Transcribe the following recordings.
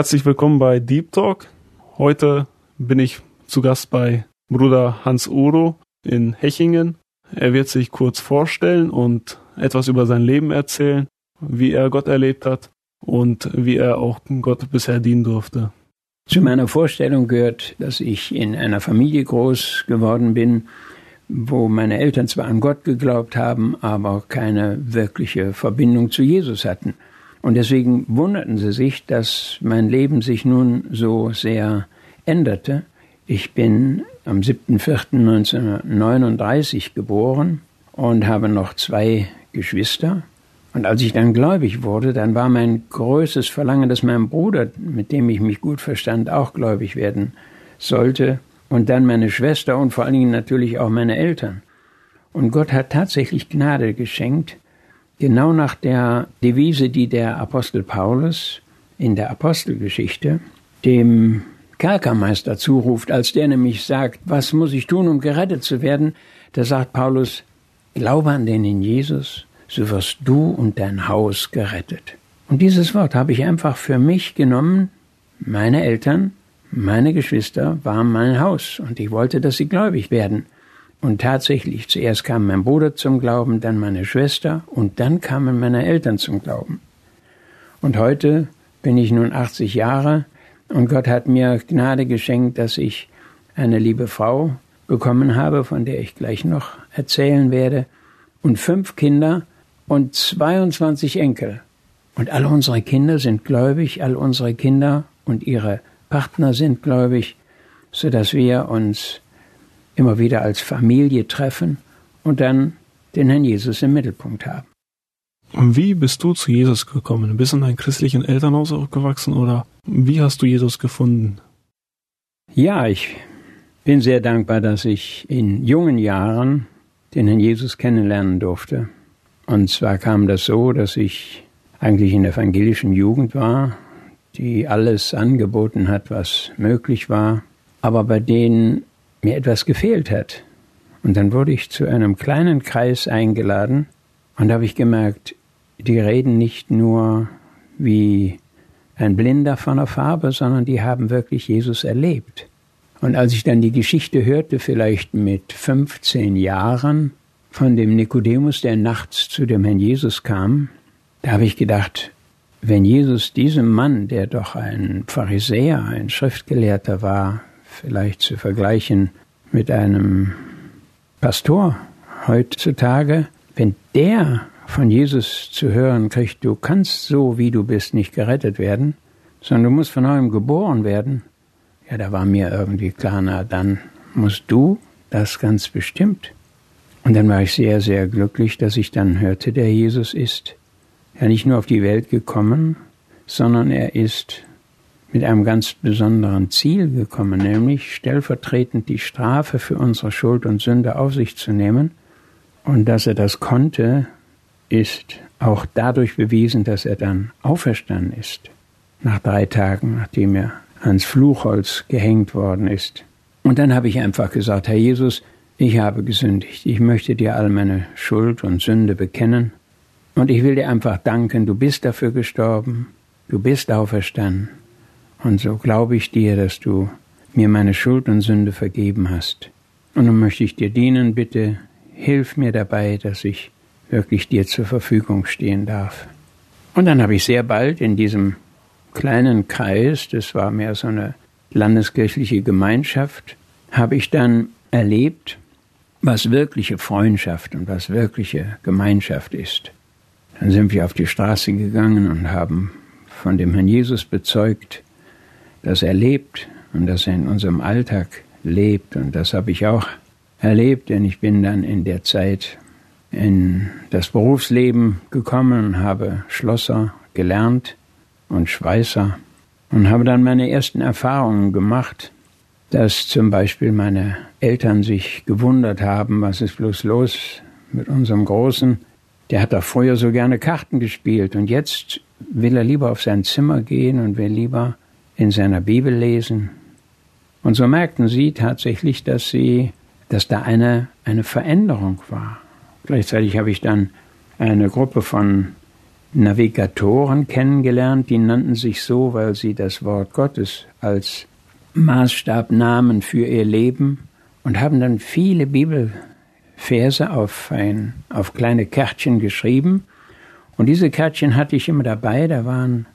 Herzlich willkommen bei Deep Talk. Heute bin ich zu Gast bei Bruder Hans Uro in Hechingen. Er wird sich kurz vorstellen und etwas über sein Leben erzählen, wie er Gott erlebt hat und wie er auch Gott bisher dienen durfte. Zu meiner Vorstellung gehört, dass ich in einer Familie groß geworden bin, wo meine Eltern zwar an Gott geglaubt haben, aber keine wirkliche Verbindung zu Jesus hatten. Und deswegen wunderten sie sich, dass mein Leben sich nun so sehr änderte. Ich bin am 7.4.1939 geboren und habe noch zwei Geschwister. Und als ich dann gläubig wurde, dann war mein größtes Verlangen, dass mein Bruder, mit dem ich mich gut verstand, auch gläubig werden sollte. Und dann meine Schwester und vor allen Dingen natürlich auch meine Eltern. Und Gott hat tatsächlich Gnade geschenkt, genau nach der Devise, die der Apostel Paulus in der Apostelgeschichte dem Kerkermeister zuruft, als der nämlich sagt, was muss ich tun, um gerettet zu werden? Da sagt Paulus, glaube an den in Jesus, so wirst du und dein Haus gerettet. Und dieses Wort habe ich einfach für mich genommen. Meine Eltern, meine Geschwister waren mein Haus und ich wollte, dass sie gläubig werden. Und tatsächlich, zuerst kam mein Bruder zum Glauben, dann meine Schwester und dann kamen meine Eltern zum Glauben. Und heute bin ich nun 80 Jahre und Gott hat mir Gnade geschenkt, dass ich eine liebe Frau bekommen habe, von der ich gleich noch erzählen werde, und fünf Kinder und 22 Enkel. Und alle unsere Kinder sind gläubig, all unsere Kinder und ihre Partner sind gläubig, so dass wir uns immer wieder als Familie treffen und dann den Herrn Jesus im Mittelpunkt haben. Und wie bist du zu Jesus gekommen? Bist du in einem christlichen Elternhaus aufgewachsen oder wie hast du Jesus gefunden? Ja, ich bin sehr dankbar, dass ich in jungen Jahren den Herrn Jesus kennenlernen durfte. Und zwar kam das so, dass ich eigentlich in der evangelischen Jugend war, die alles angeboten hat, was möglich war, aber bei denen mir etwas gefehlt hat. Und dann wurde ich zu einem kleinen Kreis eingeladen und da habe ich gemerkt, die reden nicht nur wie ein Blinder von der Farbe, sondern die haben wirklich Jesus erlebt. Und als ich dann die Geschichte hörte, vielleicht mit 15 Jahren, von dem Nikodemus, der nachts zu dem Herrn Jesus kam, Da habe ich gedacht, wenn Jesus diesem Mann, der doch ein Pharisäer, ein Schriftgelehrter war, vielleicht zu vergleichen mit einem Pastor heutzutage, wenn der von Jesus zu hören kriegt, du kannst so, wie du bist, nicht gerettet werden, sondern du musst von neuem geboren werden, ja, da war mir irgendwie klar, na, dann musst du das ganz bestimmt. Und dann war ich sehr, sehr glücklich, dass ich dann hörte, der Jesus ist ja nicht nur auf die Welt gekommen, sondern er ist mit einem ganz besonderen Ziel gekommen, nämlich stellvertretend die Strafe für unsere Schuld und Sünde auf sich zu nehmen. Und dass er das konnte, ist auch dadurch bewiesen, dass er dann auferstanden ist, nach drei Tagen, nachdem er ans Fluchholz gehängt worden ist. Und dann habe ich einfach gesagt, Herr Jesus, ich habe gesündigt, ich möchte dir all meine Schuld und Sünde bekennen und ich will dir einfach danken, du bist dafür gestorben, du bist auferstanden. Und so glaube ich dir, dass du mir meine Schuld und Sünde vergeben hast. Und nun möchte ich dir dienen, bitte hilf mir dabei, dass ich wirklich dir zur Verfügung stehen darf. Und dann habe ich sehr bald in diesem kleinen Kreis, das war mehr so eine landeskirchliche Gemeinschaft, habe ich dann erlebt, was wirkliche Freundschaft und was wirkliche Gemeinschaft ist. Dann sind wir auf die Straße gegangen und haben von dem Herrn Jesus bezeugt, dass er lebt und dass er in unserem Alltag lebt. Und das habe ich auch erlebt, denn ich bin dann in der Zeit in das Berufsleben gekommen habe Schlosser gelernt und Schweißer und habe dann meine ersten Erfahrungen gemacht, dass zum Beispiel meine Eltern sich gewundert haben, was ist bloß los mit unserem Großen, der hat doch früher so gerne Karten gespielt und jetzt will er lieber auf sein Zimmer gehen und will lieber in seiner Bibel lesen. Und so merkten sie tatsächlich, dass sie, dass da eine, eine Veränderung war. Gleichzeitig habe ich dann eine Gruppe von Navigatoren kennengelernt, die nannten sich so, weil sie das Wort Gottes als Maßstab nahmen für ihr Leben und haben dann viele Bibel Verse auf, ein, auf kleine Kärtchen geschrieben. Und diese Kärtchen hatte ich immer dabei. Da waren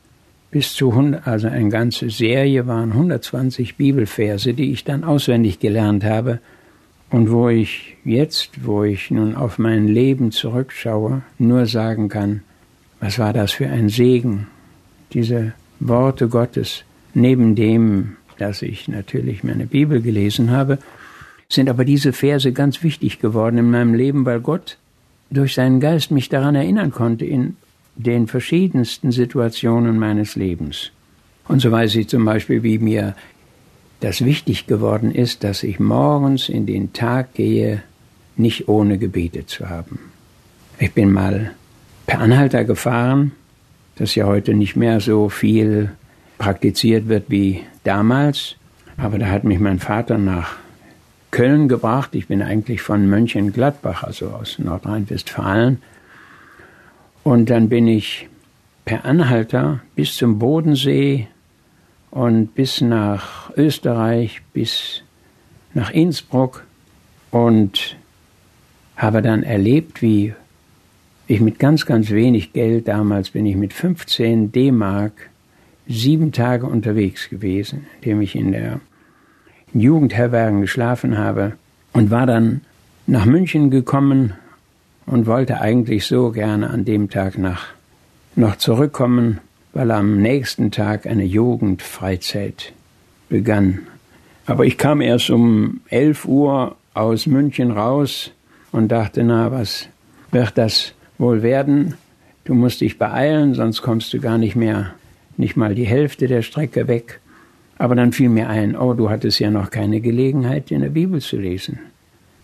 bis zu 100, also eine ganze Serie waren 120 Bibelverse, die ich dann auswendig gelernt habe. Und wo ich jetzt, wo ich nun auf mein Leben zurückschaue, nur sagen kann, was war das für ein Segen, diese Worte Gottes, neben dem, dass ich natürlich meine Bibel gelesen habe, sind aber diese Verse ganz wichtig geworden in meinem Leben, weil Gott durch seinen Geist mich daran erinnern konnte in den verschiedensten Situationen meines Lebens. Und so weiß ich zum Beispiel, wie mir das wichtig geworden ist, dass ich morgens in den Tag gehe, nicht ohne gebetet zu haben. Ich bin mal per Anhalter gefahren, das ja heute nicht mehr so viel praktiziert wird wie damals, aber da hat mich mein Vater nach Köln gebracht. Ich bin eigentlich von Mönchengladbach, also aus Nordrhein-Westfalen. Und dann bin ich per Anhalter bis zum Bodensee und bis nach Österreich, bis nach Innsbruck und habe dann erlebt, wie ich mit ganz, ganz wenig Geld, damals bin ich mit 15 D-Mark sieben Tage unterwegs gewesen, indem ich in der Jugendherbergen geschlafen habe und war dann nach München gekommen und wollte eigentlich so gerne an dem Tag nach noch zurückkommen, weil am nächsten Tag eine Jugendfreizeit begann. Aber ich kam erst um 11 Uhr aus München raus und dachte, na, was wird das wohl werden? Du musst dich beeilen, sonst kommst du gar nicht mehr, nicht mal die Hälfte der Strecke weg. Aber dann fiel mir ein, oh, du hattest ja noch keine Gelegenheit, in der Bibel zu lesen.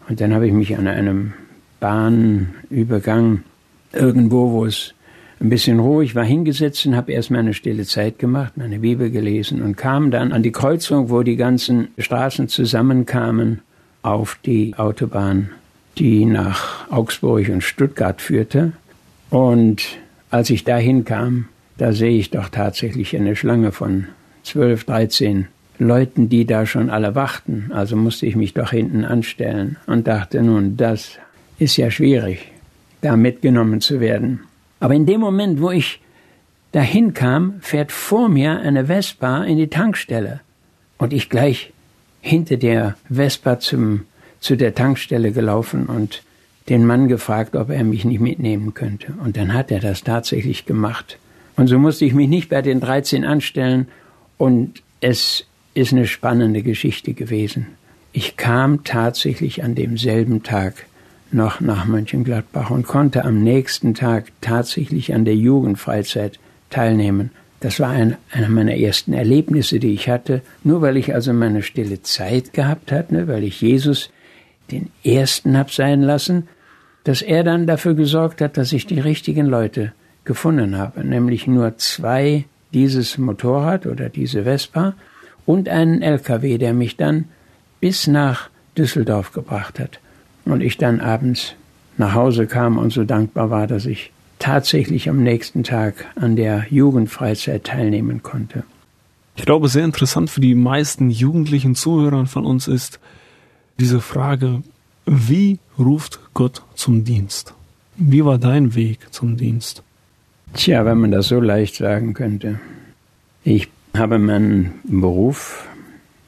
Und dann habe ich mich an einem Bahnübergang irgendwo, wo es ein bisschen ruhig war, hingesetzt und habe erst meine stille Zeit gemacht, meine Bibel gelesen und kam dann an die Kreuzung, wo die ganzen Straßen zusammenkamen, auf die Autobahn, die nach Augsburg und Stuttgart führte. Und als ich dahin kam, da sehe ich doch tatsächlich eine Schlange von zwölf, dreizehn Leuten, die da schon alle warten. Also musste ich mich doch hinten anstellen und dachte nun, das ist ja schwierig, da mitgenommen zu werden. Aber in dem Moment, wo ich dahin kam, fährt vor mir eine Vespa in die Tankstelle. Und ich gleich hinter der Vespa zum, zu der Tankstelle gelaufen und den Mann gefragt, ob er mich nicht mitnehmen könnte. Und dann hat er das tatsächlich gemacht. Und so musste ich mich nicht bei den 13 anstellen. Und es ist eine spannende Geschichte gewesen. Ich kam tatsächlich an demselben Tag noch nach Mönchengladbach und konnte am nächsten Tag tatsächlich an der Jugendfreizeit teilnehmen. Das war ein, einer meiner ersten Erlebnisse, die ich hatte, nur weil ich also meine stille Zeit gehabt hatte, ne, weil ich Jesus den Ersten hab sein lassen, dass er dann dafür gesorgt hat, dass ich die richtigen Leute gefunden habe, nämlich nur zwei dieses Motorrad oder diese Vespa und einen LKW, der mich dann bis nach Düsseldorf gebracht hat und ich dann abends nach Hause kam und so dankbar war, dass ich tatsächlich am nächsten Tag an der Jugendfreizeit teilnehmen konnte. Ich glaube, sehr interessant für die meisten jugendlichen Zuhörer von uns ist diese Frage, wie ruft Gott zum Dienst? Wie war dein Weg zum Dienst? Tja, wenn man das so leicht sagen könnte. Ich habe meinen Beruf,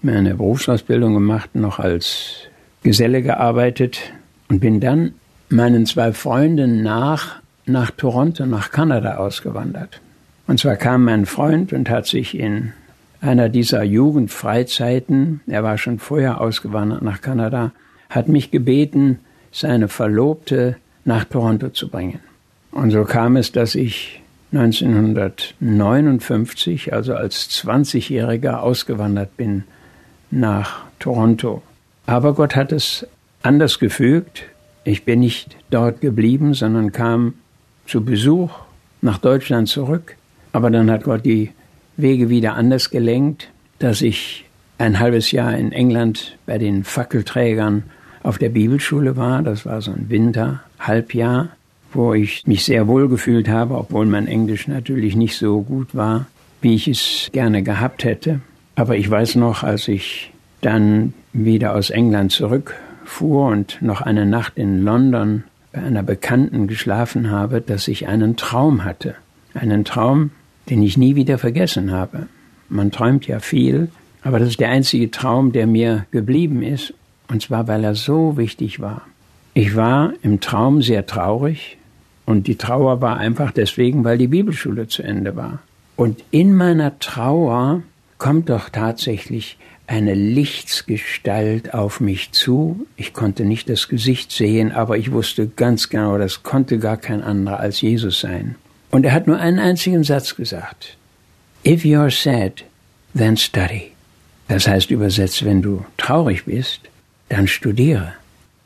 meine Berufsausbildung gemacht, noch als Geselle gearbeitet und bin dann meinen zwei Freunden nach nach Toronto, nach Kanada ausgewandert. Und zwar kam mein Freund und hat sich in einer dieser Jugendfreizeiten, er war schon vorher ausgewandert nach Kanada, hat mich gebeten, seine Verlobte nach Toronto zu bringen. Und so kam es, dass ich 1959, also als 20-Jähriger, ausgewandert bin nach Toronto. Aber Gott hat es anders gefügt. Ich bin nicht dort geblieben, sondern kam zu Besuch nach Deutschland zurück. Aber dann hat Gott die Wege wieder anders gelenkt, dass ich ein halbes Jahr in England bei den Fackelträgern auf der Bibelschule war. Das war so ein Winter, Halbjahr, wo ich mich sehr wohl gefühlt habe, obwohl mein Englisch natürlich nicht so gut war, wie ich es gerne gehabt hätte. Aber ich weiß noch, als ich dann wieder aus England zurückfuhr und noch eine Nacht in London bei einer Bekannten geschlafen habe, dass ich einen Traum hatte. Einen Traum, den ich nie wieder vergessen habe. Man träumt ja viel, aber das ist der einzige Traum, der mir geblieben ist, und zwar weil er so wichtig war. Ich war im Traum sehr traurig, und die Trauer war einfach deswegen, weil die Bibelschule zu Ende war. Und in meiner Trauer kommt doch tatsächlich eine Lichtsgestalt auf mich zu. Ich konnte nicht das Gesicht sehen, aber ich wusste ganz genau, das konnte gar kein anderer als Jesus sein. Und er hat nur einen einzigen Satz gesagt. If you're sad, then study. Das heißt übersetzt, wenn du traurig bist, dann studiere.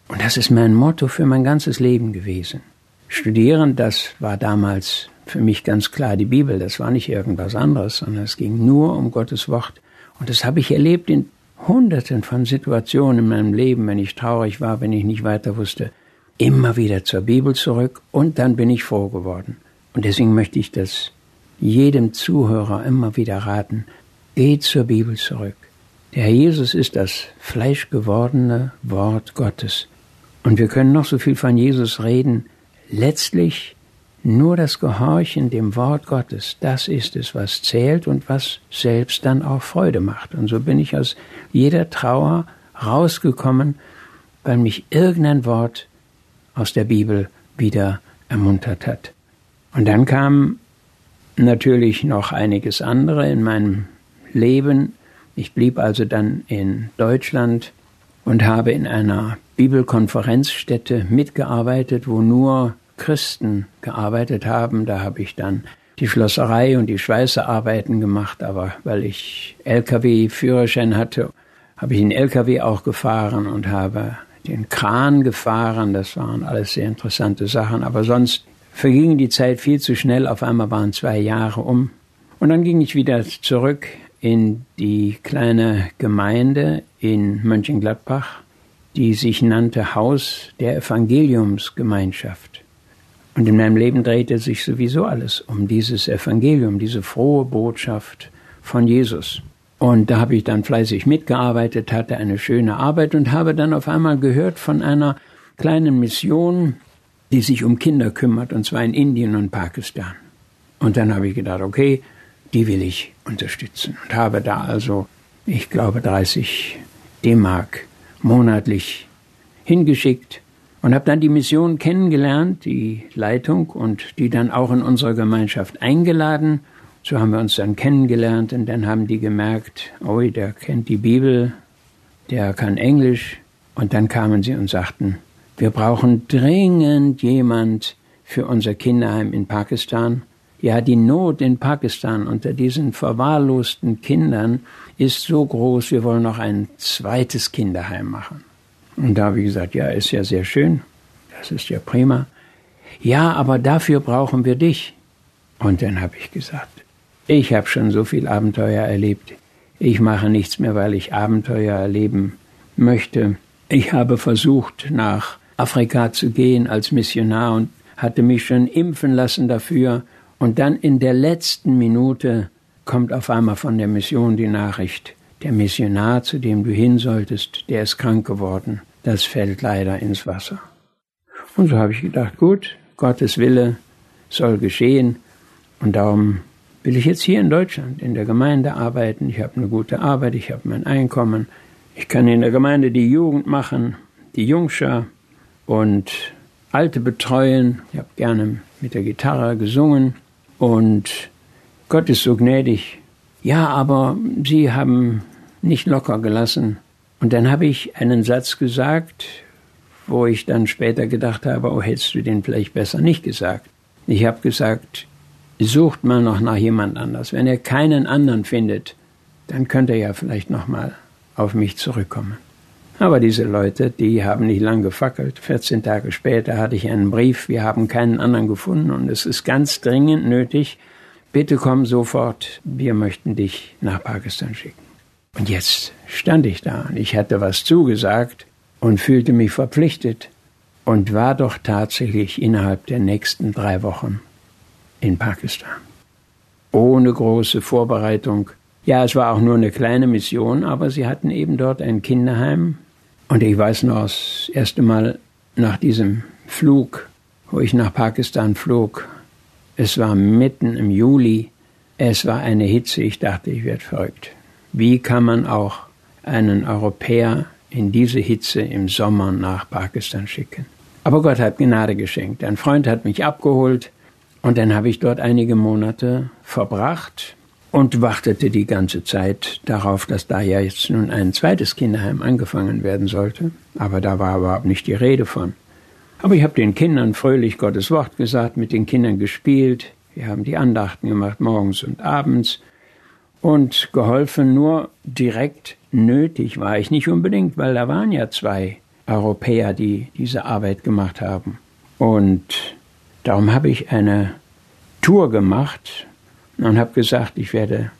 Und das ist mein Motto für mein ganzes Leben gewesen. Studieren, das war damals für mich ganz klar die Bibel, das war nicht irgendwas anderes, sondern es ging nur um Gottes Wort. Und das habe ich erlebt in Hunderten von Situationen in meinem Leben, wenn ich traurig war, wenn ich nicht weiter wusste. Immer wieder zur Bibel zurück und dann bin ich froh geworden. Und deswegen möchte ich das jedem Zuhörer immer wieder raten. Geh zur Bibel zurück. Der Herr Jesus ist das fleischgewordene Wort Gottes. Und wir können noch so viel von Jesus reden. Letztlich nur das Gehorchen dem Wort Gottes, das ist es, was zählt und was selbst dann auch Freude macht. Und so bin ich aus jeder Trauer rausgekommen, weil mich irgendein Wort aus der Bibel wieder ermuntert hat. Und dann kam natürlich noch einiges andere in meinem Leben. Ich blieb also dann in Deutschland und habe in einer Bibelkonferenzstätte mitgearbeitet, wo nur Christen gearbeitet haben. Da habe ich dann die Schlosserei und die Schweißerarbeiten gemacht, aber weil ich Lkw-Führerschein hatte, habe ich den Lkw auch gefahren und habe den Kran gefahren. Das waren alles sehr interessante Sachen, aber sonst verging die Zeit viel zu schnell. Auf einmal waren zwei Jahre um. Und dann ging ich wieder zurück in die kleine Gemeinde in Mönchengladbach, die sich nannte Haus der Evangeliumsgemeinschaft. Und in meinem Leben drehte sich sowieso alles um dieses Evangelium, diese frohe Botschaft von Jesus. Und da habe ich dann fleißig mitgearbeitet, hatte eine schöne Arbeit und habe dann auf einmal gehört von einer kleinen Mission die sich um Kinder kümmert, und zwar in Indien und Pakistan. Und dann habe ich gedacht, okay, die will ich unterstützen und habe da also, ich glaube, 30 D-Mark monatlich hingeschickt und habe dann die Mission kennengelernt, die Leitung und die dann auch in unserer Gemeinschaft eingeladen. So haben wir uns dann kennengelernt und dann haben die gemerkt, oh, der kennt die Bibel, der kann Englisch und dann kamen sie und sagten, wir brauchen dringend jemand für unser Kinderheim in Pakistan. Ja, die Not in Pakistan unter diesen verwahrlosten Kindern ist so groß, wir wollen noch ein zweites Kinderheim machen. Und da habe ich gesagt, ja, ist ja sehr schön, das ist ja prima. Ja, aber dafür brauchen wir dich. Und dann habe ich gesagt, ich habe schon so viel Abenteuer erlebt. Ich mache nichts mehr, weil ich Abenteuer erleben möchte. Ich habe versucht, nach Afrika zu gehen als Missionar und hatte mich schon impfen lassen dafür. Und dann in der letzten Minute kommt auf einmal von der Mission die Nachricht, der Missionar, zu dem du hin solltest, der ist krank geworden. Das fällt leider ins Wasser. Und so habe ich gedacht, gut, Gottes Wille soll geschehen. Und darum will ich jetzt hier in Deutschland in der Gemeinde arbeiten. Ich habe eine gute Arbeit, ich habe mein Einkommen. Ich kann in der Gemeinde die Jugend machen, die Jungschar und Alte betreuen. Ich habe gerne mit der Gitarre gesungen und Gott ist so gnädig. Ja, aber Sie haben nicht locker gelassen. Und dann habe ich einen Satz gesagt, wo ich dann später gedacht habe, oh, hättest du den vielleicht besser nicht gesagt. Ich habe gesagt, sucht mal noch nach jemand anders. Wenn er keinen anderen findet, dann könnte er ja vielleicht noch mal auf mich zurückkommen. Aber diese Leute, die haben nicht lang gefackelt. 14 Tage später hatte ich einen Brief, wir haben keinen anderen gefunden und es ist ganz dringend nötig, bitte komm sofort, wir möchten dich nach Pakistan schicken. Und jetzt stand ich da ich hatte was zugesagt und fühlte mich verpflichtet und war doch tatsächlich innerhalb der nächsten drei Wochen in Pakistan. Ohne große Vorbereitung. Ja, es war auch nur eine kleine Mission, aber sie hatten eben dort ein Kinderheim. Und ich weiß noch, das erste Mal nach diesem Flug, wo ich nach Pakistan flog, es war mitten im Juli. Es war eine Hitze. Ich dachte, ich werde verrückt. Wie kann man auch einen Europäer in diese Hitze im Sommer nach Pakistan schicken? Aber Gott hat Gnade geschenkt. Ein Freund hat mich abgeholt und dann habe ich dort einige Monate verbracht und wartete die ganze Zeit darauf, dass da ja jetzt nun ein zweites Kinderheim angefangen werden sollte. Aber da war überhaupt nicht die Rede von. Aber ich habe den Kindern fröhlich Gottes Wort gesagt, mit den Kindern gespielt. Wir haben die Andachten gemacht morgens und abends und geholfen. Nur direkt nötig war ich nicht unbedingt, weil da waren ja zwei Europäer, die diese Arbeit gemacht haben. Und darum habe ich eine Tour gemacht und habe gesagt, ich werde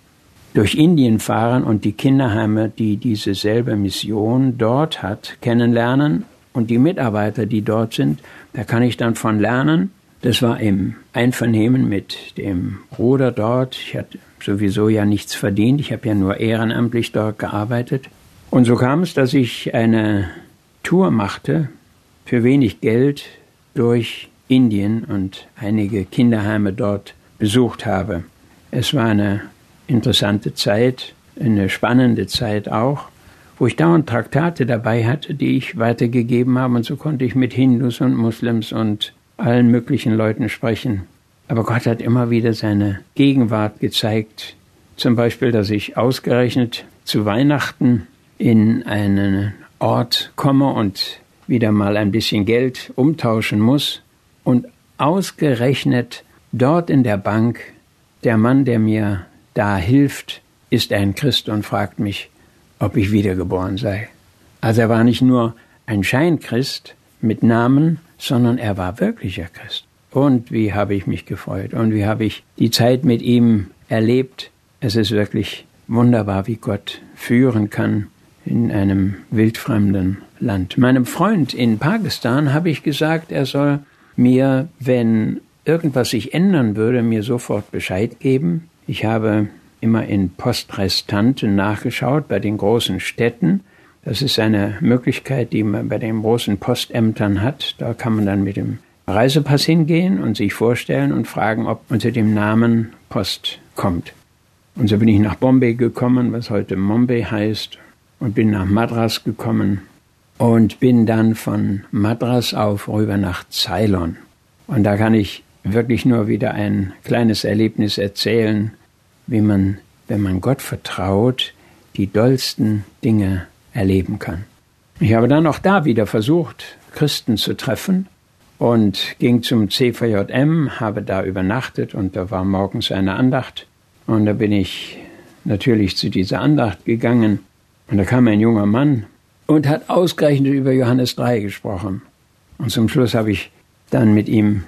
durch Indien fahren und die Kinderheime, die diese selbe Mission dort hat, kennenlernen und die Mitarbeiter, die dort sind, da kann ich dann von lernen. Das war im Einvernehmen mit dem Bruder dort. Ich hatte sowieso ja nichts verdient. Ich habe ja nur ehrenamtlich dort gearbeitet. Und so kam es, dass ich eine Tour machte für wenig Geld durch Indien und einige Kinderheime dort besucht habe. Es war eine interessante Zeit, eine spannende Zeit auch wo ich dauernd Traktate dabei hatte, die ich weitergegeben habe. Und so konnte ich mit Hindus und Muslims und allen möglichen Leuten sprechen. Aber Gott hat immer wieder seine Gegenwart gezeigt. Zum Beispiel, dass ich ausgerechnet zu Weihnachten in einen Ort komme und wieder mal ein bisschen Geld umtauschen muss. Und ausgerechnet dort in der Bank, der Mann, der mir da hilft, ist ein Christ und fragt mich, ob ich wiedergeboren sei. Also er war nicht nur ein Scheinchrist mit Namen, sondern er war wirklicher Christ. Und wie habe ich mich gefreut und wie habe ich die Zeit mit ihm erlebt. Es ist wirklich wunderbar, wie Gott führen kann in einem wildfremden Land. Meinem Freund in Pakistan habe ich gesagt, er soll mir, wenn irgendwas sich ändern würde, mir sofort Bescheid geben. Ich habe immer in Postrestanten nachgeschaut bei den großen Städten. Das ist eine Möglichkeit, die man bei den großen Postämtern hat. Da kann man dann mit dem Reisepass hingehen und sich vorstellen und fragen, ob unter dem Namen Post kommt. Und so bin ich nach Bombay gekommen, was heute Mumbai heißt, und bin nach Madras gekommen und bin dann von Madras auf rüber nach Ceylon. Und da kann ich wirklich nur wieder ein kleines Erlebnis erzählen, wie man, wenn man Gott vertraut, die dollsten Dinge erleben kann. Ich habe dann auch da wieder versucht, Christen zu treffen und ging zum CVJM, habe da übernachtet und da war morgens eine Andacht. Und da bin ich natürlich zu dieser Andacht gegangen und da kam ein junger Mann und hat ausgerechnet über Johannes 3 gesprochen. Und zum Schluss habe ich dann mit ihm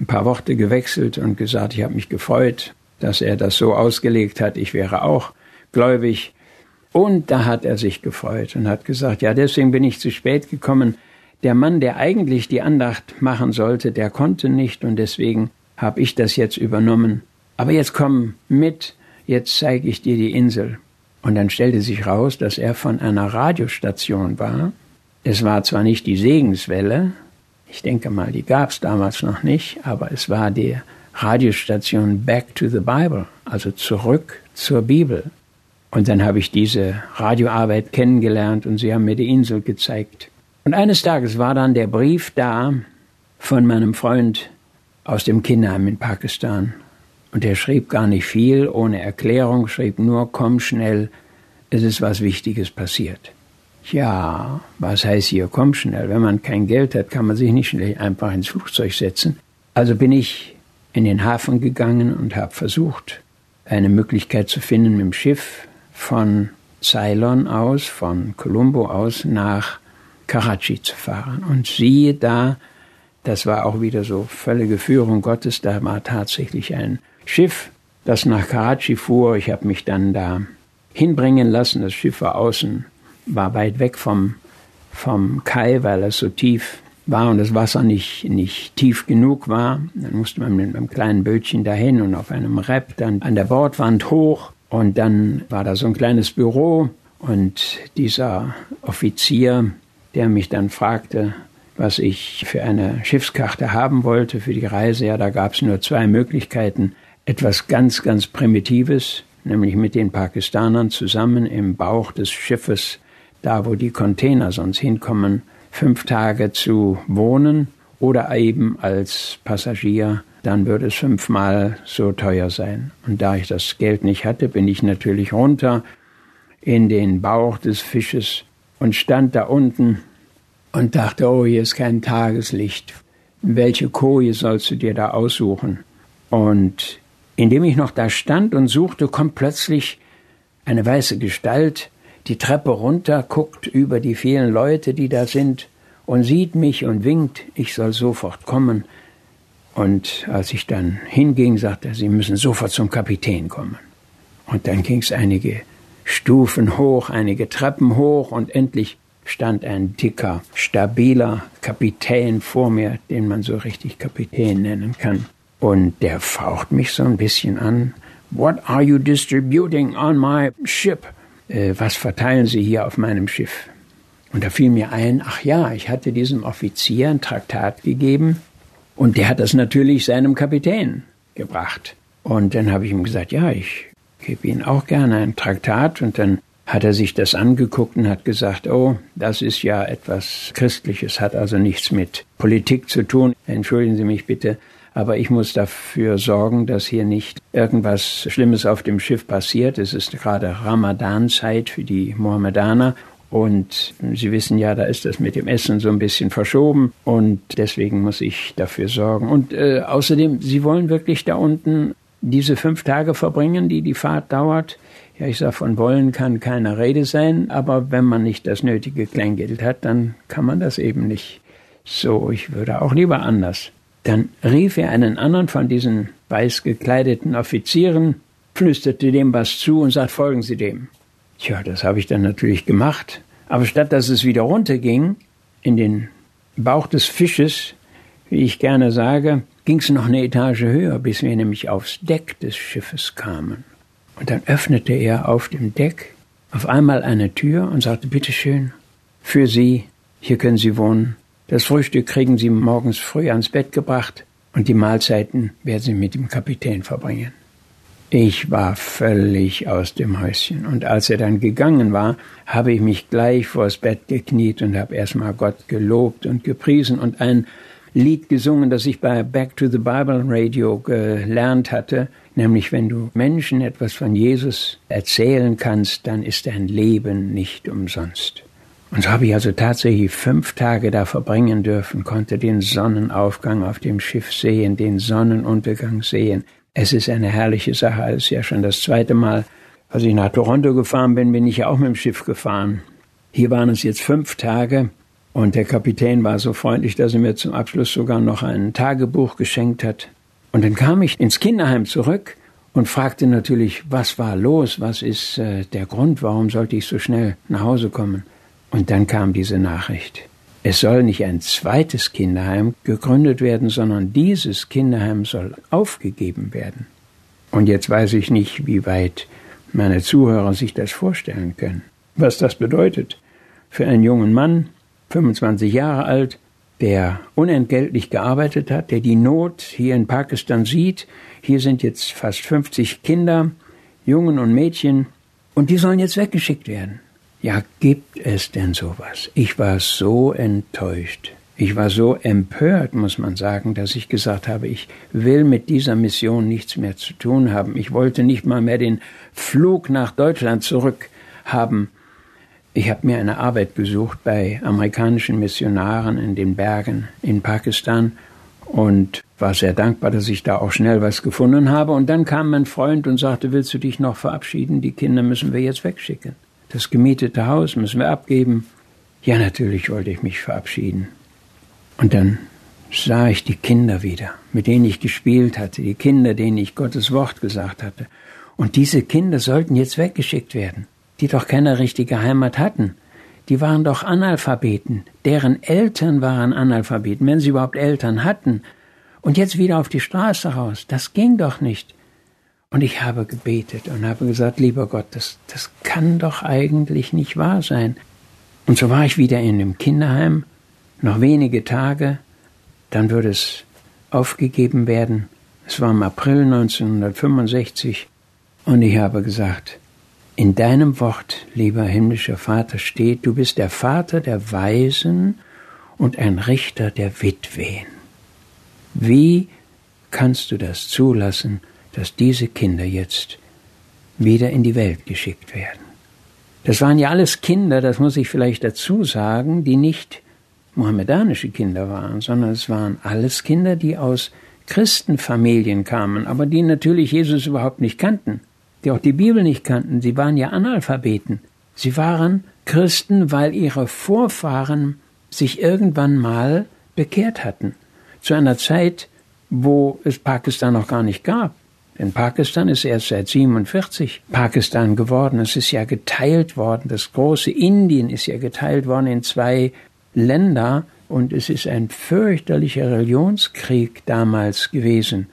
ein paar Worte gewechselt und gesagt, ich habe mich gefreut, dass er das so ausgelegt hat, ich wäre auch gläubig. Und da hat er sich gefreut und hat gesagt, ja, deswegen bin ich zu spät gekommen. Der Mann, der eigentlich die Andacht machen sollte, der konnte nicht und deswegen habe ich das jetzt übernommen. Aber jetzt komm mit, jetzt zeige ich dir die Insel. Und dann stellte sich raus, dass er von einer Radiostation war. Es war zwar nicht die Segenswelle, ich denke mal, die gab es damals noch nicht, aber es war die Radiostation Back to the Bible, also zurück zur Bibel. Und dann habe ich diese Radioarbeit kennengelernt und sie haben mir die Insel gezeigt. Und eines Tages war dann der Brief da von meinem Freund aus dem Kinderheim in Pakistan. Und er schrieb gar nicht viel, ohne Erklärung, schrieb nur, komm schnell, es ist was Wichtiges passiert. Ja, was heißt hier, komm schnell. Wenn man kein Geld hat, kann man sich nicht schnell einfach ins Flugzeug setzen. Also bin ich in den Hafen gegangen und habe versucht, eine Möglichkeit zu finden, mit dem Schiff von Ceylon aus, von Colombo aus nach Karachi zu fahren. Und siehe da, das war auch wieder so völlige Führung Gottes, da war tatsächlich ein Schiff, das nach Karachi fuhr. Ich habe mich dann da hinbringen lassen. Das Schiff war außen war weit weg vom, vom Kai, weil es so tief war und das Wasser nicht, nicht tief genug war. Dann musste man mit einem kleinen Bötchen dahin und auf einem Repp dann an der Bordwand hoch. Und dann war da so ein kleines Büro und dieser Offizier, der mich dann fragte, was ich für eine Schiffskarte haben wollte für die Reise, ja, da gab es nur zwei Möglichkeiten. Etwas ganz, ganz Primitives, nämlich mit den Pakistanern zusammen im Bauch des Schiffes da wo die Container sonst hinkommen, fünf Tage zu wohnen oder eben als Passagier, dann würde es fünfmal so teuer sein. Und da ich das Geld nicht hatte, bin ich natürlich runter in den Bauch des Fisches und stand da unten und dachte, oh, hier ist kein Tageslicht. Welche Koje sollst du dir da aussuchen? Und indem ich noch da stand und suchte, kommt plötzlich eine weiße Gestalt die Treppe runter, guckt über die vielen Leute, die da sind, und sieht mich und winkt, ich soll sofort kommen. Und als ich dann hinging, sagte er, Sie müssen sofort zum Kapitän kommen. Und dann ging es einige Stufen hoch, einige Treppen hoch und endlich stand ein dicker, stabiler Kapitän vor mir, den man so richtig Kapitän nennen kann. Und der faucht mich so ein bisschen an. What are you distributing on my ship? äh, was verteilen Sie hier auf meinem Schiff? Und da fiel mir ein, ach ja, ich hatte diesem Offizier ein Traktat gegeben und der hat das natürlich seinem Kapitän gebracht. Und dann habe ich ihm gesagt, ja, ich gebe Ihnen auch gerne ein Traktat und dann hat er sich das angeguckt und hat gesagt, oh, das ist ja etwas Christliches, hat also nichts mit Politik zu tun. Entschuldigen Sie mich bitte, aber ich muss dafür sorgen, dass hier nicht irgendwas Schlimmes auf dem Schiff passiert. Es ist gerade Ramadan-Zeit für die Mohammedaner und Sie wissen ja, da ist das mit dem Essen so ein bisschen verschoben und deswegen muss ich dafür sorgen. Und äh, außerdem, Sie wollen wirklich da unten diese fünf Tage verbringen, die die Fahrt dauert. Ja, ich sage, von wollen kann keine Rede sein, aber wenn man nicht das nötige Kleingeld hat, dann kann man das eben nicht. So, ich würde auch lieber anders. Dann rief er einen anderen von diesen weiß gekleideten Offizieren, flüsterte dem was zu und sagt, folgen Sie dem. Tja, das habe ich dann natürlich gemacht. Aber statt dass es wieder runterging, in den Bauch des Fisches, wie ich gerne sage, ging es noch eine Etage höher, bis wir nämlich aufs Deck des Schiffes kamen. Und dann öffnete er auf dem Deck auf einmal eine Tür und sagte, bitteschön, für Sie, hier können Sie wohnen, Das Frühstück kriegen Sie morgens früh ans Bett gebracht und die Mahlzeiten werden Sie mit dem Kapitän verbringen. Ich war völlig aus dem Häuschen. Und als er dann gegangen war, habe ich mich gleich vors Bett gekniet und habe erstmal Gott gelobt und gepriesen und ein Lied gesungen, das ich bei Back to the Bible Radio gelernt hatte, nämlich wenn du Menschen etwas von Jesus erzählen kannst, dann ist dein Leben nicht umsonst. Und so habe ich also tatsächlich fünf Tage da verbringen dürfen, konnte den Sonnenaufgang auf dem Schiff sehen, den Sonnenuntergang sehen, es ist eine herrliche Sache. Es ist ja schon das zweite Mal, als ich nach Toronto gefahren bin, bin ich ja auch mit dem Schiff gefahren. Hier waren es jetzt fünf Tage und der Kapitän war so freundlich, dass er mir zum Abschluss sogar noch ein Tagebuch geschenkt hat. Und dann kam ich ins Kinderheim zurück und fragte natürlich, was war los, was ist äh, der Grund, warum sollte ich so schnell nach Hause kommen. Und dann kam diese Nachricht. Es soll nicht ein zweites Kinderheim gegründet werden, sondern dieses Kinderheim soll aufgegeben werden. Und jetzt weiß ich nicht, wie weit meine Zuhörer sich das vorstellen können. Was das bedeutet für einen jungen Mann, 25 Jahre alt, der unentgeltlich gearbeitet hat, der die Not hier in Pakistan sieht. Hier sind jetzt fast 50 Kinder, Jungen und Mädchen, und die sollen jetzt weggeschickt werden. Ja, gibt es denn sowas? Ich war so enttäuscht. Ich war so empört, muss man sagen, dass ich gesagt habe, ich will mit dieser Mission nichts mehr zu tun haben. Ich wollte nicht mal mehr den Flug nach Deutschland zurück haben. Ich habe mir eine Arbeit gesucht bei amerikanischen Missionaren in den Bergen in Pakistan und war sehr dankbar, dass ich da auch schnell was gefunden habe. Und dann kam mein Freund und sagte, willst du dich noch verabschieden? Die Kinder müssen wir jetzt wegschicken. Das gemietete Haus müssen wir abgeben. Ja, natürlich wollte ich mich verabschieden. Und dann sah ich die Kinder wieder, mit denen ich gespielt hatte, die Kinder, denen ich Gottes Wort gesagt hatte. Und diese Kinder sollten jetzt weggeschickt werden, die doch keine richtige Heimat hatten. Die waren doch Analphabeten, deren Eltern waren Analphabeten, wenn sie überhaupt Eltern hatten. Und jetzt wieder auf die Straße raus, das ging doch nicht. Und ich habe gebetet und habe gesagt, lieber Gott, das, das kann doch eigentlich nicht wahr sein. Und so war ich wieder in dem Kinderheim, noch wenige Tage, dann würde es aufgegeben werden. Es war im April 1965 und ich habe gesagt, in deinem Wort, lieber himmlischer Vater, steht, du bist der Vater der Weisen und ein Richter der Witwen. Wie kannst du das zulassen, dass diese Kinder jetzt wieder in die Welt geschickt werden. Das waren ja alles Kinder, das muss ich vielleicht dazu sagen, die nicht mohammedanische Kinder waren, sondern es waren alles Kinder, die aus Christenfamilien kamen, aber die natürlich Jesus überhaupt nicht kannten, die auch die Bibel nicht kannten. Sie waren ja Analphabeten. Sie waren Christen, weil ihre Vorfahren sich irgendwann mal bekehrt hatten. Zu einer Zeit, wo es Pakistan noch gar nicht gab. Denn Pakistan ist erst seit 47 Pakistan geworden. Es ist ja geteilt worden. Das große Indien ist ja geteilt worden in zwei Länder. Und es ist ein fürchterlicher Religionskrieg damals gewesen.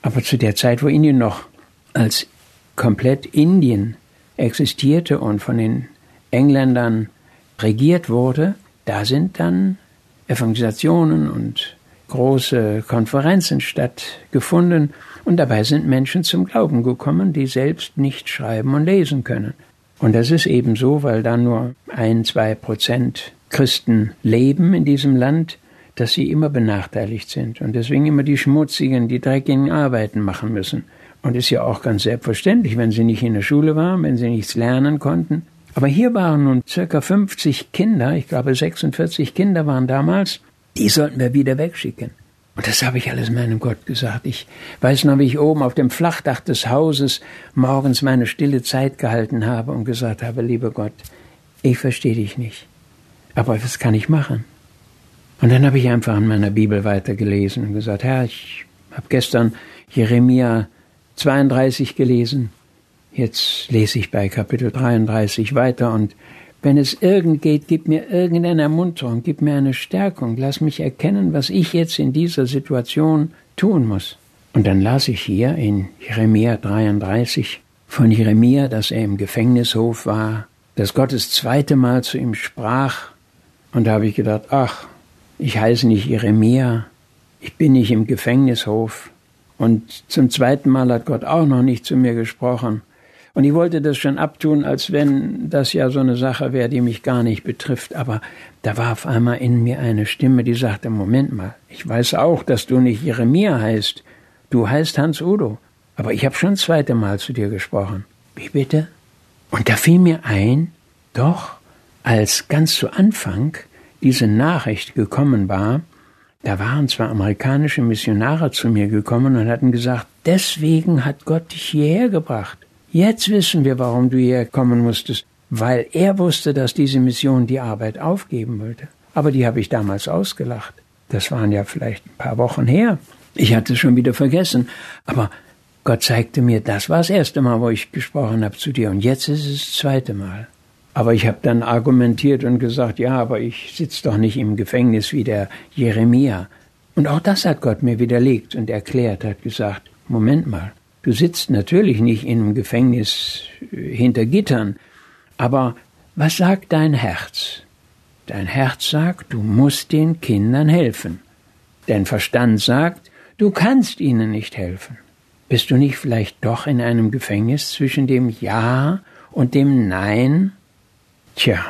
Aber zu der Zeit, wo Indien noch als komplett Indien existierte und von den Engländern regiert wurde, da sind dann Evangelisationen und große Konferenzen stattgefunden und dabei sind Menschen zum Glauben gekommen, die selbst nicht schreiben und lesen können. Und das ist eben so, weil da nur ein, zwei Prozent Christen leben in diesem Land, dass sie immer benachteiligt sind und deswegen immer die schmutzigen, die dreckigen Arbeiten machen müssen. Und ist ja auch ganz selbstverständlich, wenn sie nicht in der Schule waren, wenn sie nichts lernen konnten. Aber hier waren nun circa 50 Kinder, ich glaube 46 Kinder waren damals, die sollten wir wieder wegschicken. Und das habe ich alles meinem Gott gesagt. Ich weiß noch, wie ich oben auf dem Flachdach des Hauses morgens meine stille Zeit gehalten habe und gesagt habe, lieber Gott, ich verstehe dich nicht. Aber was kann ich machen? Und dann habe ich einfach in meiner Bibel weitergelesen und gesagt, Herr, ich habe gestern Jeremia 32 gelesen. Jetzt lese ich bei Kapitel 33 weiter und wenn es irgend geht, gib mir irgendeine Ermunterung, gib mir eine Stärkung, lass mich erkennen, was ich jetzt in dieser Situation tun muss. Und dann las ich hier in Jeremia 33 von Jeremia, dass er im Gefängnishof war, dass Gott das zweite Mal zu ihm sprach. Und da habe ich gedacht, ach, ich heiße nicht Jeremia, ich bin nicht im Gefängnishof. Und zum zweiten Mal hat Gott auch noch nicht zu mir gesprochen. Und ich wollte das schon abtun, als wenn das ja so eine Sache wäre, die mich gar nicht betrifft. Aber da war auf einmal in mir eine Stimme, die sagte, Moment mal, ich weiß auch, dass du nicht Jeremia heißt. Du heißt Hans Udo. Aber ich habe schon das zweite Mal zu dir gesprochen. Wie bitte? Und da fiel mir ein, doch, als ganz zu Anfang diese Nachricht gekommen war, da waren zwar amerikanische Missionare zu mir gekommen und hatten gesagt, deswegen hat Gott dich hierher gebracht. Jetzt wissen wir, warum du hierher kommen musstest, weil er wusste, dass diese Mission die Arbeit aufgeben wollte. Aber die habe ich damals ausgelacht. Das waren ja vielleicht ein paar Wochen her. Ich hatte es schon wieder vergessen. Aber Gott zeigte mir, das war das erste Mal, wo ich gesprochen habe zu dir. Und jetzt ist es das zweite Mal. Aber ich habe dann argumentiert und gesagt, ja, aber ich sitze doch nicht im Gefängnis wie der Jeremia. Und auch das hat Gott mir widerlegt und erklärt, hat gesagt, Moment mal, du sitzt natürlich nicht in einem Gefängnis äh, hinter Gittern, aber was sagt dein Herz? Dein Herz sagt, du musst den Kindern helfen. Dein Verstand sagt, du kannst ihnen nicht helfen. Bist du nicht vielleicht doch in einem Gefängnis zwischen dem Ja und dem Nein? Tja,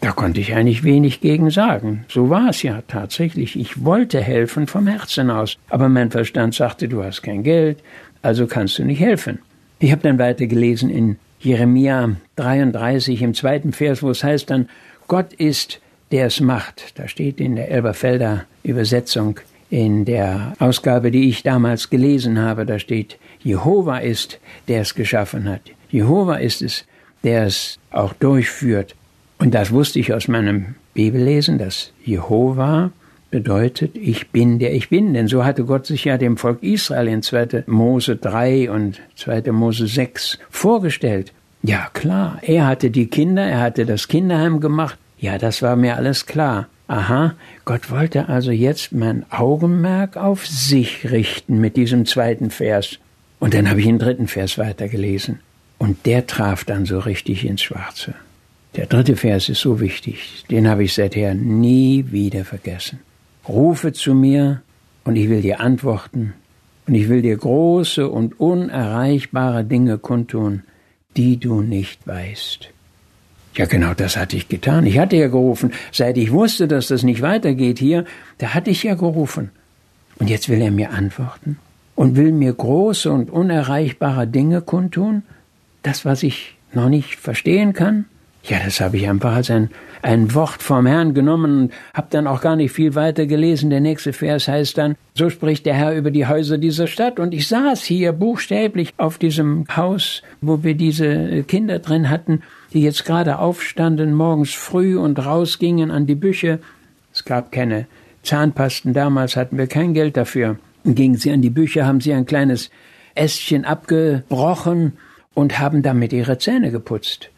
da konnte ich eigentlich wenig gegen sagen. So war es ja tatsächlich. Ich wollte helfen vom Herzen aus. Aber mein Verstand sagte, du hast kein Geld, also kannst du nicht helfen. Ich habe dann weiter gelesen in Jeremia 33 im zweiten Vers, wo es heißt dann, Gott ist, der es macht. Da steht in der Elberfelder Übersetzung, in der Ausgabe, die ich damals gelesen habe, da steht, Jehova ist, der es geschaffen hat. Jehova ist es, der es auch durchführt. Und das wusste ich aus meinem Bibellesen, dass Jehova bedeutet, ich bin der ich bin. Denn so hatte Gott sich ja dem Volk Israel in 2. Mose 3 und 2. Mose 6 vorgestellt. Ja klar, er hatte die Kinder, er hatte das Kinderheim gemacht. Ja, das war mir alles klar. Aha, Gott wollte also jetzt mein Augenmerk auf sich richten mit diesem zweiten Vers. Und dann habe ich den dritten Vers weitergelesen. Und der traf dann so richtig ins Schwarze. Der dritte Vers ist so wichtig, den habe ich seither nie wieder vergessen. Rufe zu mir und ich will dir antworten und ich will dir große und unerreichbare Dinge kundtun, die du nicht weißt. Ja, genau das hatte ich getan. Ich hatte ja gerufen. Seit ich wusste, dass das nicht weitergeht hier, da hatte ich ja gerufen. Und jetzt will er mir antworten und will mir große und unerreichbare Dinge kundtun, das, was ich noch nicht verstehen kann? Ja, das habe ich einfach als ein, ein Wort vom Herrn genommen und habe dann auch gar nicht viel weiter gelesen. Der nächste Vers heißt dann, so spricht der Herr über die Häuser dieser Stadt. Und ich saß hier buchstäblich auf diesem Haus, wo wir diese Kinder drin hatten, die jetzt gerade aufstanden, morgens früh und rausgingen an die Büche. Es gab keine Zahnpasten, damals hatten wir kein Geld dafür. Und gingen sie an die Bücher, haben sie ein kleines Ästchen abgebrochen und haben damit ihre Zähne geputzt.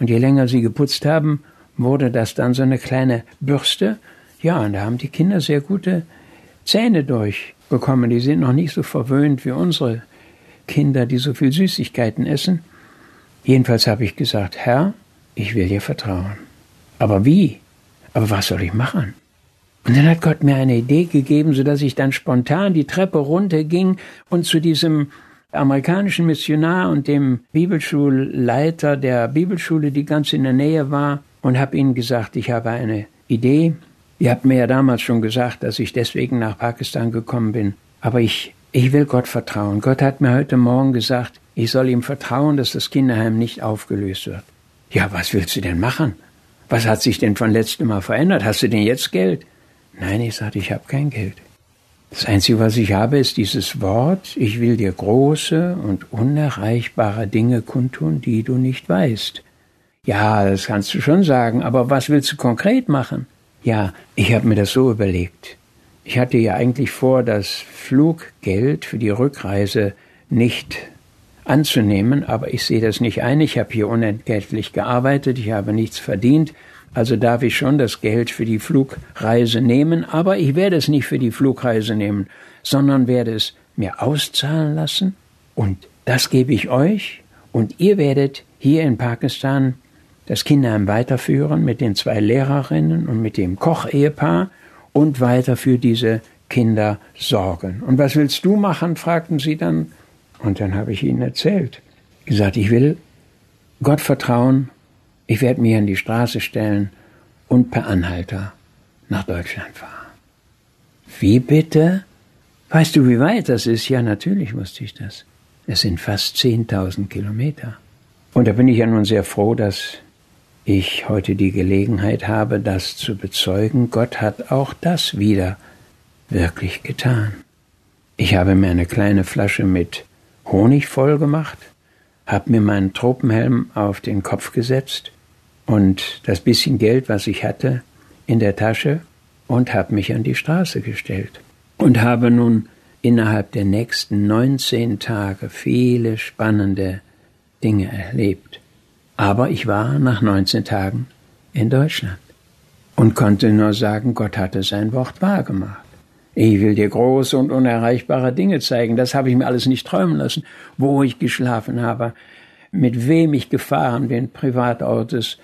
Und je länger sie geputzt haben, wurde das dann so eine kleine Bürste. Ja, und da haben die Kinder sehr gute Zähne durchbekommen. Die sind noch nicht so verwöhnt wie unsere Kinder, die so viel Süßigkeiten essen. Jedenfalls habe ich gesagt, Herr, ich will dir vertrauen. Aber wie? Aber was soll ich machen? Und dann hat Gott mir eine Idee gegeben, so dass ich dann spontan die Treppe runterging und zu diesem amerikanischen Missionar und dem Bibelschulleiter der Bibelschule, die ganz in der Nähe war, und habe ihnen gesagt, ich habe eine Idee. Ihr habt mir ja damals schon gesagt, dass ich deswegen nach Pakistan gekommen bin. Aber ich, ich will Gott vertrauen. Gott hat mir heute Morgen gesagt, ich soll ihm vertrauen, dass das Kinderheim nicht aufgelöst wird. Ja, was willst du denn machen? Was hat sich denn von letztem Mal verändert? Hast du denn jetzt Geld? Nein, ich sagte, ich habe kein Geld. Das Einzige, was ich habe, ist dieses Wort, ich will dir große und unerreichbare Dinge kundtun, die du nicht weißt. Ja, das kannst du schon sagen, aber was willst du konkret machen? Ja, ich habe mir das so überlegt. Ich hatte ja eigentlich vor, das Fluggeld für die Rückreise nicht anzunehmen, aber ich sehe das nicht ein. Ich habe hier unentgeltlich gearbeitet, ich habe nichts verdient, also darf ich schon das Geld für die Flugreise nehmen, aber ich werde es nicht für die Flugreise nehmen, sondern werde es mir auszahlen lassen und das gebe ich euch und ihr werdet hier in Pakistan das Kinderheim weiterführen mit den zwei Lehrerinnen und mit dem Kochehepaar und weiter für diese Kinder sorgen. Und was willst du machen? fragten sie dann. Und dann habe ich ihnen erzählt. Gesagt, ich will Gott vertrauen, ich werde mich an die Straße stellen und per Anhalter nach Deutschland fahren. Wie bitte? Weißt du, wie weit das ist? Ja, natürlich wusste ich das. Es sind fast 10.000 Kilometer. Und da bin ich ja nun sehr froh, dass ich heute die Gelegenheit habe, das zu bezeugen. Gott hat auch das wieder wirklich getan. Ich habe mir eine kleine Flasche mit Honig voll gemacht, habe mir meinen Tropenhelm auf den Kopf gesetzt und das bisschen Geld, was ich hatte, in der Tasche und habe mich an die Straße gestellt und habe nun innerhalb der nächsten 19 Tage viele spannende Dinge erlebt. Aber ich war nach 19 Tagen in Deutschland und konnte nur sagen, Gott hatte sein Wort wahrgemacht. Ich will dir große und unerreichbare Dinge zeigen. Das habe ich mir alles nicht träumen lassen, wo ich geschlafen habe, mit wem ich gefahren bin, Privatautos,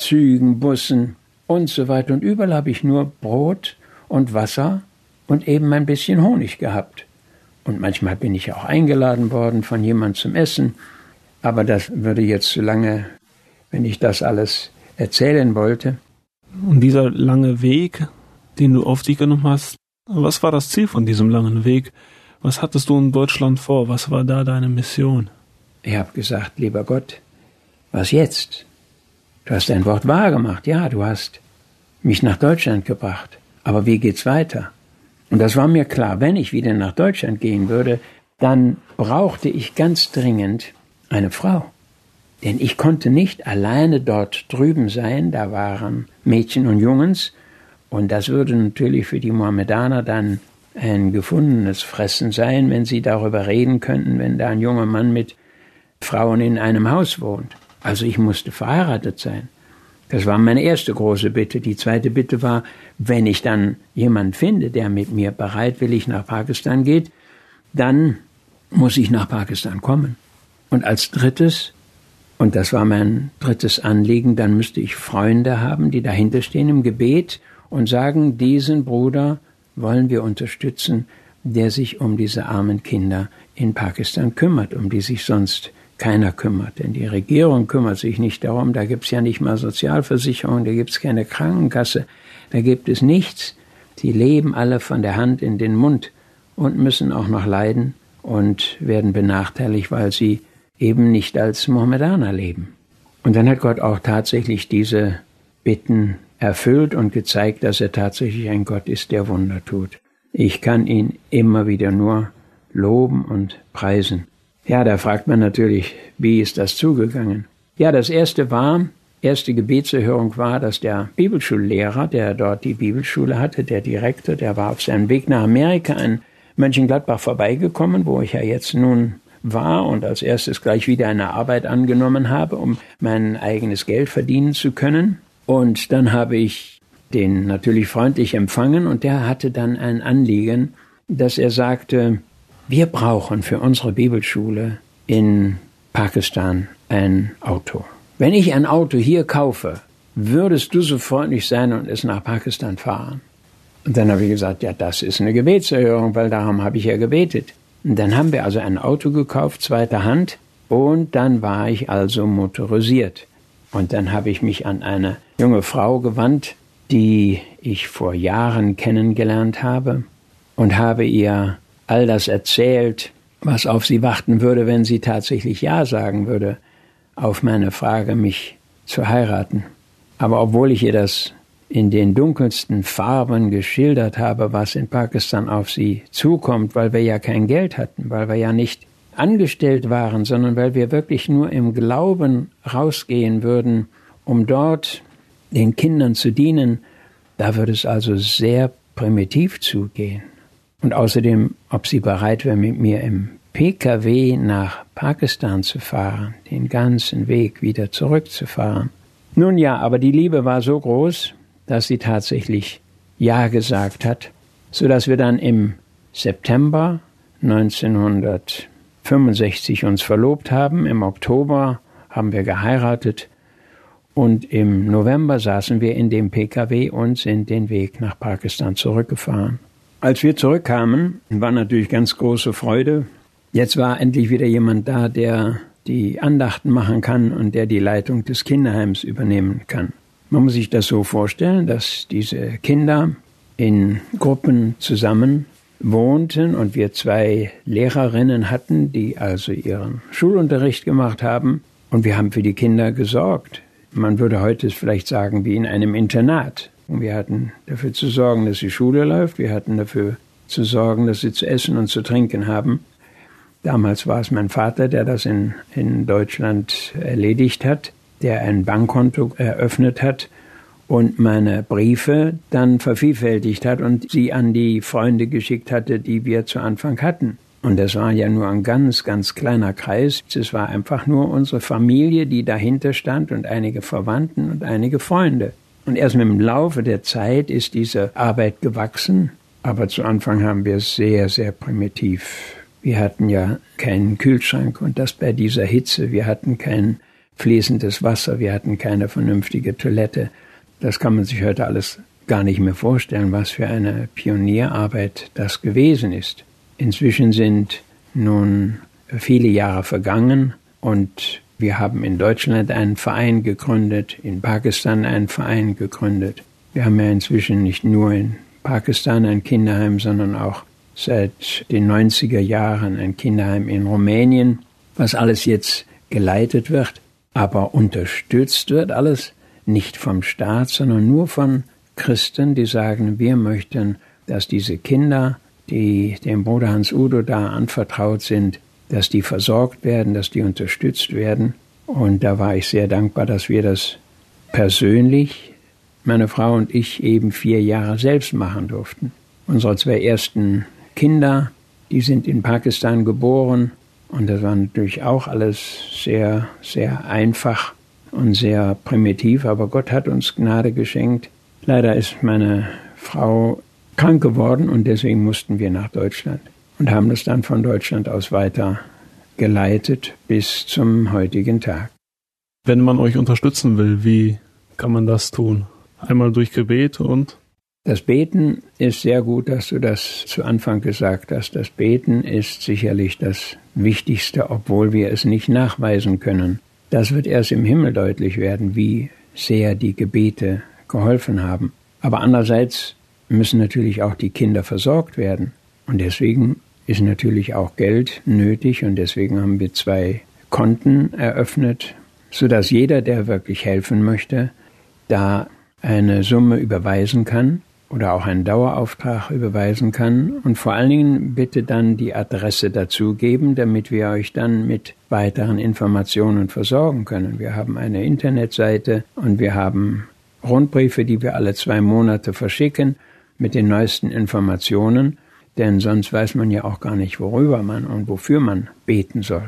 Zügen, Bussen und so weiter. Und überall habe ich nur Brot und Wasser und eben ein bisschen Honig gehabt. Und manchmal bin ich auch eingeladen worden von jemand zum Essen. Aber das würde jetzt zu lange, wenn ich das alles erzählen wollte. Und dieser lange Weg, den du auf dich genommen hast, was war das Ziel von diesem langen Weg? Was hattest du in Deutschland vor? Was war da deine Mission? Ich habe gesagt, lieber Gott, was jetzt? Du hast dein Wort wahr gemacht. Ja, du hast mich nach Deutschland gebracht. Aber wie geht's weiter? Und das war mir klar, wenn ich wieder nach Deutschland gehen würde, dann brauchte ich ganz dringend eine Frau. Denn ich konnte nicht alleine dort drüben sein, da waren Mädchen und Jungs, und das würde natürlich für die Mohammedaner dann ein gefundenes Fressen sein, wenn sie darüber reden könnten, wenn da ein junger Mann mit Frauen in einem Haus wohnt. Also ich musste verheiratet sein. Das war meine erste große Bitte. Die zweite Bitte war, wenn ich dann jemand finde, der mit mir bereitwillig nach Pakistan geht, dann muss ich nach Pakistan kommen. Und als drittes, und das war mein drittes Anliegen, dann müsste ich Freunde haben, die dahinter stehen im Gebet und sagen, diesen Bruder wollen wir unterstützen, der sich um diese armen Kinder in Pakistan kümmert, um die sich sonst keiner kümmert. Denn die Regierung kümmert sich nicht darum, da gibt's ja nicht mal Sozialversicherung, da gibt's keine Krankenkasse, da gibt es nichts. Sie leben alle von der Hand in den Mund und müssen auch noch leiden und werden benachteiligt, weil sie eben nicht als Mohammedaner leben. Und dann hat Gott auch tatsächlich diese Bitten erfüllt und gezeigt, dass er tatsächlich ein Gott ist, der Wunder tut. Ich kann ihn immer wieder nur loben und preisen. Ja, da fragt man natürlich, wie ist das zugegangen? Ja, das erste war, erste Gebetserhörung war, dass der Bibelschullehrer, der dort die Bibelschule hatte, der Direktor, der war auf seinem Weg nach Amerika in Mönchengladbach vorbeigekommen, wo ich ja jetzt nun war und als erstes gleich wieder eine Arbeit angenommen habe, um mein eigenes Geld verdienen zu können. Und dann habe ich den natürlich freundlich empfangen und der hatte dann ein Anliegen, dass er sagte, wir brauchen für unsere Bibelschule in Pakistan ein Auto. Wenn ich ein Auto hier kaufe, würdest du so freundlich sein und es nach Pakistan fahren? Und dann habe ich gesagt, ja, das ist eine Gebetserhörung, weil darum habe ich ja gebetet. Und dann haben wir also ein Auto gekauft, zweiter Hand, und dann war ich also motorisiert. Und dann habe ich mich an eine junge Frau gewandt, die ich vor Jahren kennengelernt habe und habe ihr all das erzählt, was auf sie warten würde, wenn sie tatsächlich Ja sagen würde auf meine Frage, mich zu heiraten. Aber obwohl ich ihr das in den dunkelsten Farben geschildert habe, was in Pakistan auf sie zukommt, weil wir ja kein Geld hatten, weil wir ja nicht angestellt waren, sondern weil wir wirklich nur im Glauben rausgehen würden, um dort den Kindern zu dienen, da würde es also sehr primitiv zugehen. Und außerdem, ob sie bereit wäre, mit mir im PKW nach Pakistan zu fahren, den ganzen Weg wieder zurückzufahren. Nun ja, aber die Liebe war so groß, dass sie tatsächlich Ja gesagt hat, so dass wir dann im September 1965 uns verlobt haben. Im Oktober haben wir geheiratet Und im November saßen wir in dem PKW und sind den Weg nach Pakistan zurückgefahren. Als wir zurückkamen, war natürlich ganz große Freude. Jetzt war endlich wieder jemand da, der die Andachten machen kann und der die Leitung des Kinderheims übernehmen kann. Man muss sich das so vorstellen, dass diese Kinder in Gruppen zusammen wohnten und wir zwei Lehrerinnen hatten, die also ihren Schulunterricht gemacht haben und wir haben für die Kinder gesorgt. Man würde heute vielleicht sagen, wie in einem Internat. Und wir hatten dafür zu sorgen, dass die Schule läuft. Wir hatten dafür zu sorgen, dass sie zu essen und zu trinken haben. Damals war es mein Vater, der das in, in Deutschland erledigt hat, der ein Bankkonto eröffnet hat und meine Briefe dann vervielfältigt hat und sie an die Freunde geschickt hatte, die wir zu Anfang hatten. Und das war ja nur ein ganz, ganz kleiner Kreis. Es war einfach nur unsere Familie, die dahinter stand und einige Verwandten und einige Freunde. Und erst mit dem Laufe der Zeit ist diese Arbeit gewachsen. Aber zu Anfang haben wir es sehr, sehr primitiv. Wir hatten ja keinen Kühlschrank und das bei dieser Hitze. Wir hatten kein fließendes Wasser. Wir hatten keine vernünftige Toilette. Das kann man sich heute alles gar nicht mehr vorstellen, was für eine Pionierarbeit das gewesen ist. Inzwischen sind nun viele Jahre vergangen und wir haben in Deutschland einen Verein gegründet, in Pakistan einen Verein gegründet. Wir haben ja inzwischen nicht nur in Pakistan ein Kinderheim, sondern auch seit den 90er Jahren ein Kinderheim in Rumänien, was alles jetzt geleitet wird, aber unterstützt wird alles nicht vom Staat, sondern nur von Christen, die sagen, wir möchten, dass diese Kinder die dem Bruder Hans Udo da anvertraut sind, dass die versorgt werden, dass die unterstützt werden. Und da war ich sehr dankbar, dass wir das persönlich, meine Frau und ich, eben vier Jahre selbst machen durften. Unsere zwei ersten Kinder, die sind in Pakistan geboren. Und das war natürlich auch alles sehr, sehr einfach und sehr primitiv. Aber Gott hat uns Gnade geschenkt. Leider ist meine Frau krank geworden und deswegen mussten wir nach Deutschland und haben das dann von Deutschland aus weiter geleitet bis zum heutigen Tag. Wenn man euch unterstützen will, wie kann man das tun? Einmal durch Gebet und? Das Beten ist sehr gut, dass du das zu Anfang gesagt hast. Das Beten ist sicherlich das Wichtigste, obwohl wir es nicht nachweisen können. Das wird erst im Himmel deutlich werden, wie sehr die Gebete geholfen haben. Aber andererseits müssen natürlich auch die Kinder versorgt werden. Und deswegen ist natürlich auch Geld nötig und deswegen haben wir zwei Konten eröffnet, sodass jeder, der wirklich helfen möchte, da eine Summe überweisen kann oder auch einen Dauerauftrag überweisen kann und vor allen Dingen bitte dann die Adresse dazugeben, damit wir euch dann mit weiteren Informationen versorgen können. Wir haben eine Internetseite und wir haben Rundbriefe, die wir alle zwei Monate verschicken mit den neuesten Informationen, denn sonst weiß man ja auch gar nicht, worüber man und wofür man beten soll.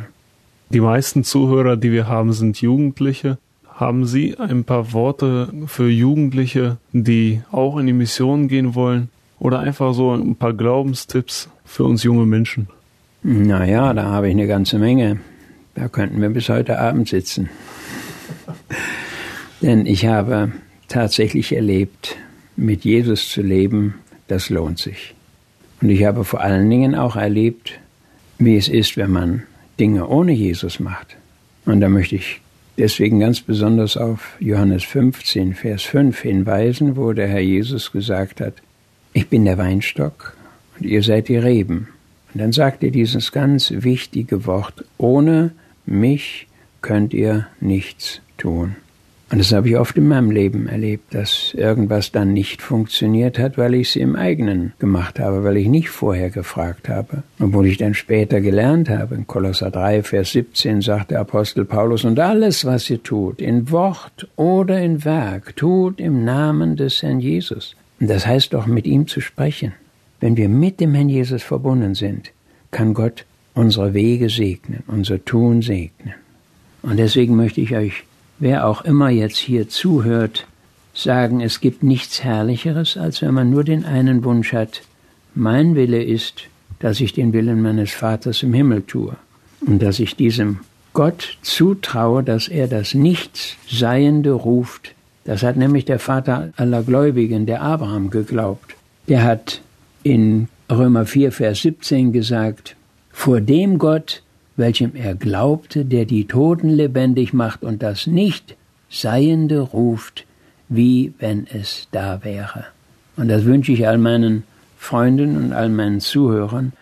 Die meisten Zuhörer, die wir haben, sind Jugendliche. Haben Sie ein paar Worte für Jugendliche, die auch in die Mission gehen wollen? Oder einfach so ein paar Glaubenstipps für uns junge Menschen? Naja, da habe ich eine ganze Menge. Da könnten wir bis heute Abend sitzen. Denn ich habe tatsächlich erlebt, mit Jesus zu leben, das lohnt sich. Und ich habe vor allen Dingen auch erlebt, wie es ist, wenn man Dinge ohne Jesus macht. Und da möchte ich deswegen ganz besonders auf Johannes 15, Vers 5 hinweisen, wo der Herr Jesus gesagt hat, ich bin der Weinstock und ihr seid die Reben. Und dann sagt er dieses ganz wichtige Wort, ohne mich könnt ihr nichts tun. Und das habe ich oft in meinem Leben erlebt, dass irgendwas dann nicht funktioniert hat, weil ich es im eigenen gemacht habe, weil ich nicht vorher gefragt habe. Obwohl ich dann später gelernt habe, in Kolosser 3, Vers 17 sagt der Apostel Paulus, und alles, was ihr tut, in Wort oder in Werk, tut im Namen des Herrn Jesus. Und das heißt doch, mit ihm zu sprechen. Wenn wir mit dem Herrn Jesus verbunden sind, kann Gott unsere Wege segnen, unser Tun segnen. Und deswegen möchte ich euch wer auch immer jetzt hier zuhört, sagen, es gibt nichts Herrlicheres, als wenn man nur den einen Wunsch hat, mein Wille ist, dass ich den Willen meines Vaters im Himmel tue und dass ich diesem Gott zutraue, dass er das Nichtsseiende ruft. Das hat nämlich der Vater aller Gläubigen, der Abraham, geglaubt. Der hat in Römer 4, Vers 17 gesagt, vor dem Gott, welchem er glaubte, der die Toten lebendig macht und das Nichtseiende ruft, wie wenn es da wäre. Und das wünsche ich all meinen Freunden und all meinen Zuhörern,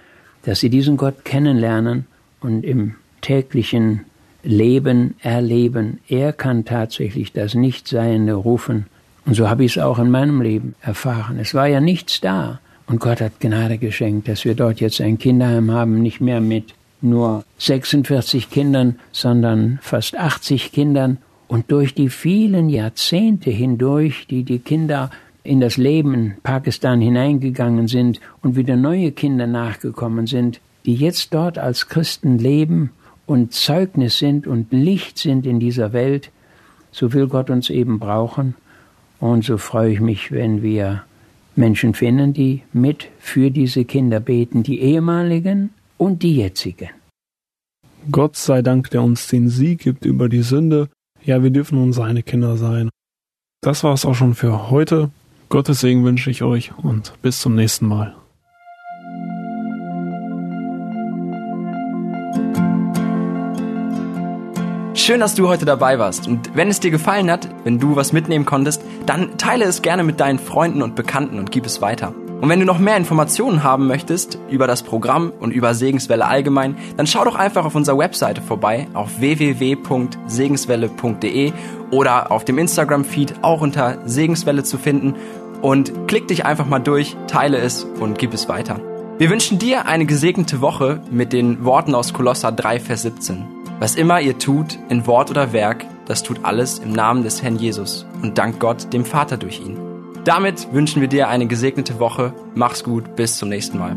dass sie diesen Gott kennenlernen und im täglichen Leben erleben. Er kann tatsächlich das Nichtseiende rufen. Und so habe ich es auch in meinem Leben erfahren. Es war ja nichts da. Und Gott hat Gnade geschenkt, dass wir dort jetzt ein Kinderheim haben, nicht mehr mit nur 46 Kindern, sondern fast 80 Kindern. Und durch die vielen Jahrzehnte hindurch, die die Kinder in das Leben Pakistan hineingegangen sind und wieder neue Kinder nachgekommen sind, die jetzt dort als Christen leben und Zeugnis sind und Licht sind in dieser Welt, so will Gott uns eben brauchen. Und so freue ich mich, wenn wir Menschen finden, die mit für diese Kinder beten, die ehemaligen und die jetzigen. Gott sei Dank, der uns den Sieg gibt über die Sünde. Ja, wir dürfen nun seine Kinder sein. Das war es auch schon für heute. Gottes Segen wünsche ich euch und bis zum nächsten Mal. Schön, dass du heute dabei warst. Und wenn es dir gefallen hat, wenn du was mitnehmen konntest, dann teile es gerne mit deinen Freunden und Bekannten und gib es weiter. Und wenn du noch mehr Informationen haben möchtest über das Programm und über Segenswelle allgemein, dann schau doch einfach auf unserer Webseite vorbei auf www.segenswelle.de oder auf dem Instagram-Feed auch unter Segenswelle zu finden und klick dich einfach mal durch, teile es und gib es weiter. Wir wünschen dir eine gesegnete Woche mit den Worten aus Kolosser 3, Vers 17. Was immer ihr tut, in Wort oder Werk, das tut alles im Namen des Herrn Jesus und dank Gott, dem Vater durch ihn. Damit wünschen wir dir eine gesegnete Woche. Mach's gut, bis zum nächsten Mal.